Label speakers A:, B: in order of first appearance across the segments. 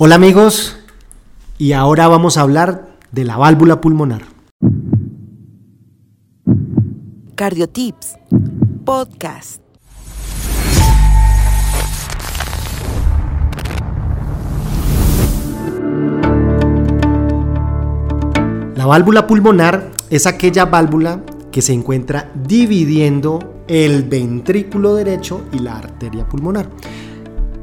A: Hola amigos, y ahora vamos a hablar de la válvula pulmonar.
B: Cardiotips, podcast.
A: La válvula pulmonar es aquella válvula que se encuentra dividiendo el ventrículo derecho y la arteria pulmonar.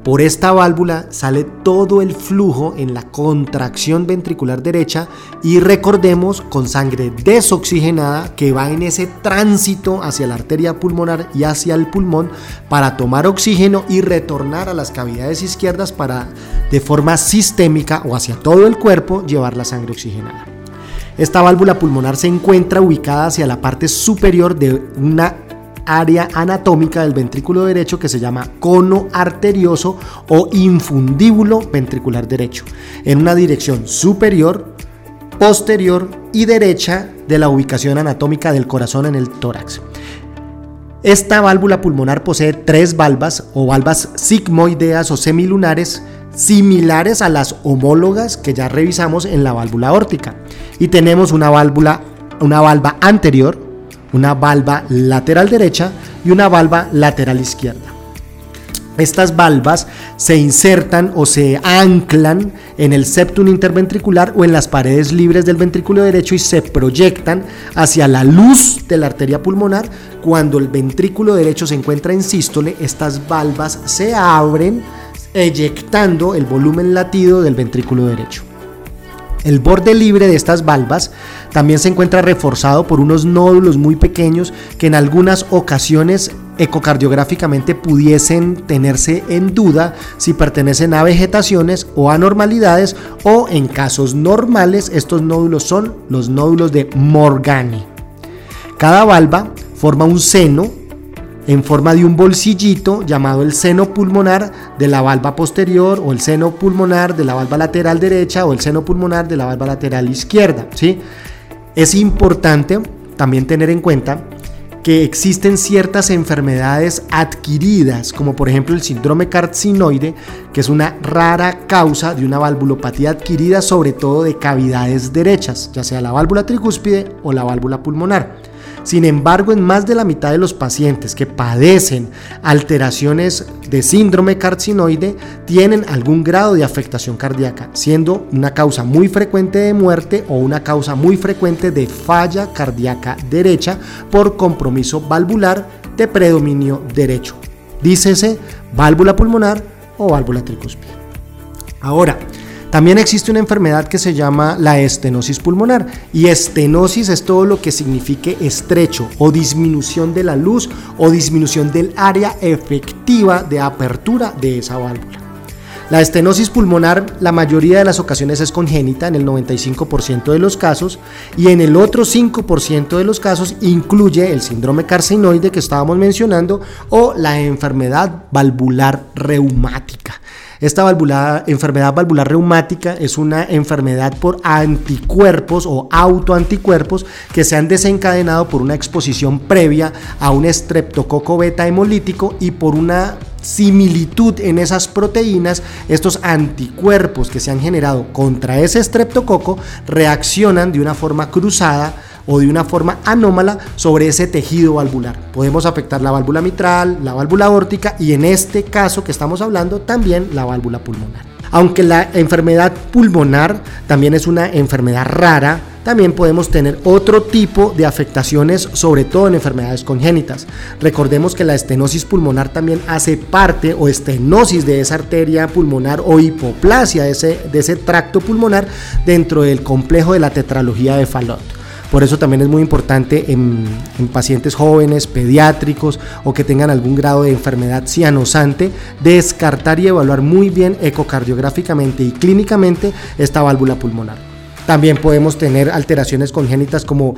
A: Por esta válvula sale todo el flujo en la contracción ventricular derecha y recordemos con sangre desoxigenada que va en ese tránsito hacia la arteria pulmonar y hacia el pulmón para tomar oxígeno y retornar a las cavidades izquierdas para de forma sistémica o hacia todo el cuerpo llevar la sangre oxigenada. Esta válvula pulmonar se encuentra ubicada hacia la parte superior de una área anatómica del ventrículo derecho que se llama cono arterioso o infundíbulo ventricular derecho, en una dirección superior, posterior y derecha de la ubicación anatómica del corazón en el tórax. Esta válvula pulmonar posee tres valvas o valvas sigmoideas o semilunares similares a las homólogas que ya revisamos en la válvula órtica. Y tenemos una válvula, una valva anterior, una valva lateral derecha y una valva lateral izquierda. Estas valvas se insertan o se anclan en el septum interventricular o en las paredes libres del ventrículo derecho y se proyectan hacia la luz de la arteria pulmonar. Cuando el ventrículo derecho se encuentra en sístole, estas valvas se abren eyectando el volumen latido del ventrículo derecho. El borde libre de estas valvas también se encuentra reforzado por unos nódulos muy pequeños que en algunas ocasiones ecocardiográficamente pudiesen tenerse en duda si pertenecen a vegetaciones o anormalidades o en casos normales estos nódulos son los nódulos de Morgani. Cada valva forma un seno en forma de un bolsillito llamado el seno pulmonar de la valva posterior o el seno pulmonar de la valva lateral derecha o el seno pulmonar de la valva lateral izquierda. ¿sí? Es importante también tener en cuenta que existen ciertas enfermedades adquiridas, como por ejemplo el síndrome carcinoide, que es una rara causa de una valvulopatía adquirida, sobre todo de cavidades derechas, ya sea la válvula tricúspide o la válvula pulmonar. Sin embargo, en más de la mitad de los pacientes que padecen alteraciones de síndrome carcinoide tienen algún grado de afectación cardíaca, siendo una causa muy frecuente de muerte o una causa muy frecuente de falla cardíaca derecha por compromiso valvular de predominio derecho. Dícese válvula pulmonar o válvula tricúspide. Ahora, también existe una enfermedad que se llama la estenosis pulmonar y estenosis es todo lo que signifique estrecho o disminución de la luz o disminución del área efectiva de apertura de esa válvula. La estenosis pulmonar la mayoría de las ocasiones es congénita en el 95% de los casos y en el otro 5% de los casos incluye el síndrome carcinoide que estábamos mencionando o la enfermedad valvular reumática. Esta enfermedad valvular reumática es una enfermedad por anticuerpos o autoanticuerpos que se han desencadenado por una exposición previa a un estreptococo beta hemolítico y por una similitud en esas proteínas, estos anticuerpos que se han generado contra ese estreptococo reaccionan de una forma cruzada o de una forma anómala sobre ese tejido valvular. Podemos afectar la válvula mitral, la válvula órtica y en este caso que estamos hablando también la válvula pulmonar. Aunque la enfermedad pulmonar también es una enfermedad rara, también podemos tener otro tipo de afectaciones, sobre todo en enfermedades congénitas. Recordemos que la estenosis pulmonar también hace parte o estenosis de esa arteria pulmonar o hipoplasia de ese, de ese tracto pulmonar dentro del complejo de la tetralogía de Fallot. Por eso también es muy importante en, pacientes jóvenes, pediátricos o que tengan algún grado de enfermedad cianosante, descartar y evaluar muy bien ecocardiográficamente y clínicamente esta válvula pulmonar. También podemos tener alteraciones congénitas como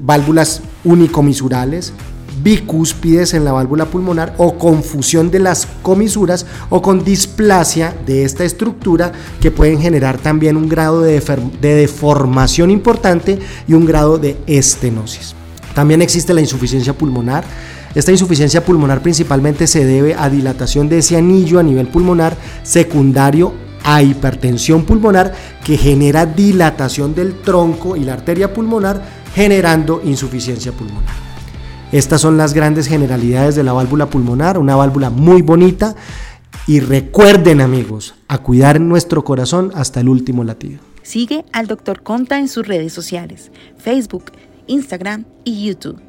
A: válvulas unicomisurales, bicúspides en la válvula pulmonar o confusión de las comisuras o con displasia de esta estructura que pueden generar también un grado de, deformación importante y un grado de estenosis. También existe la insuficiencia pulmonar. Esta insuficiencia pulmonar principalmente se debe a dilatación de ese anillo a nivel pulmonar secundario a hipertensión pulmonar que genera dilatación del tronco y la arteria pulmonar generando insuficiencia pulmonar. Estas son las grandes generalidades de la válvula pulmonar, una válvula muy bonita y recuerden amigos a cuidar nuestro corazón hasta el último latido.
B: Sigue al Dr. Conta en sus redes sociales, Facebook, Instagram y YouTube.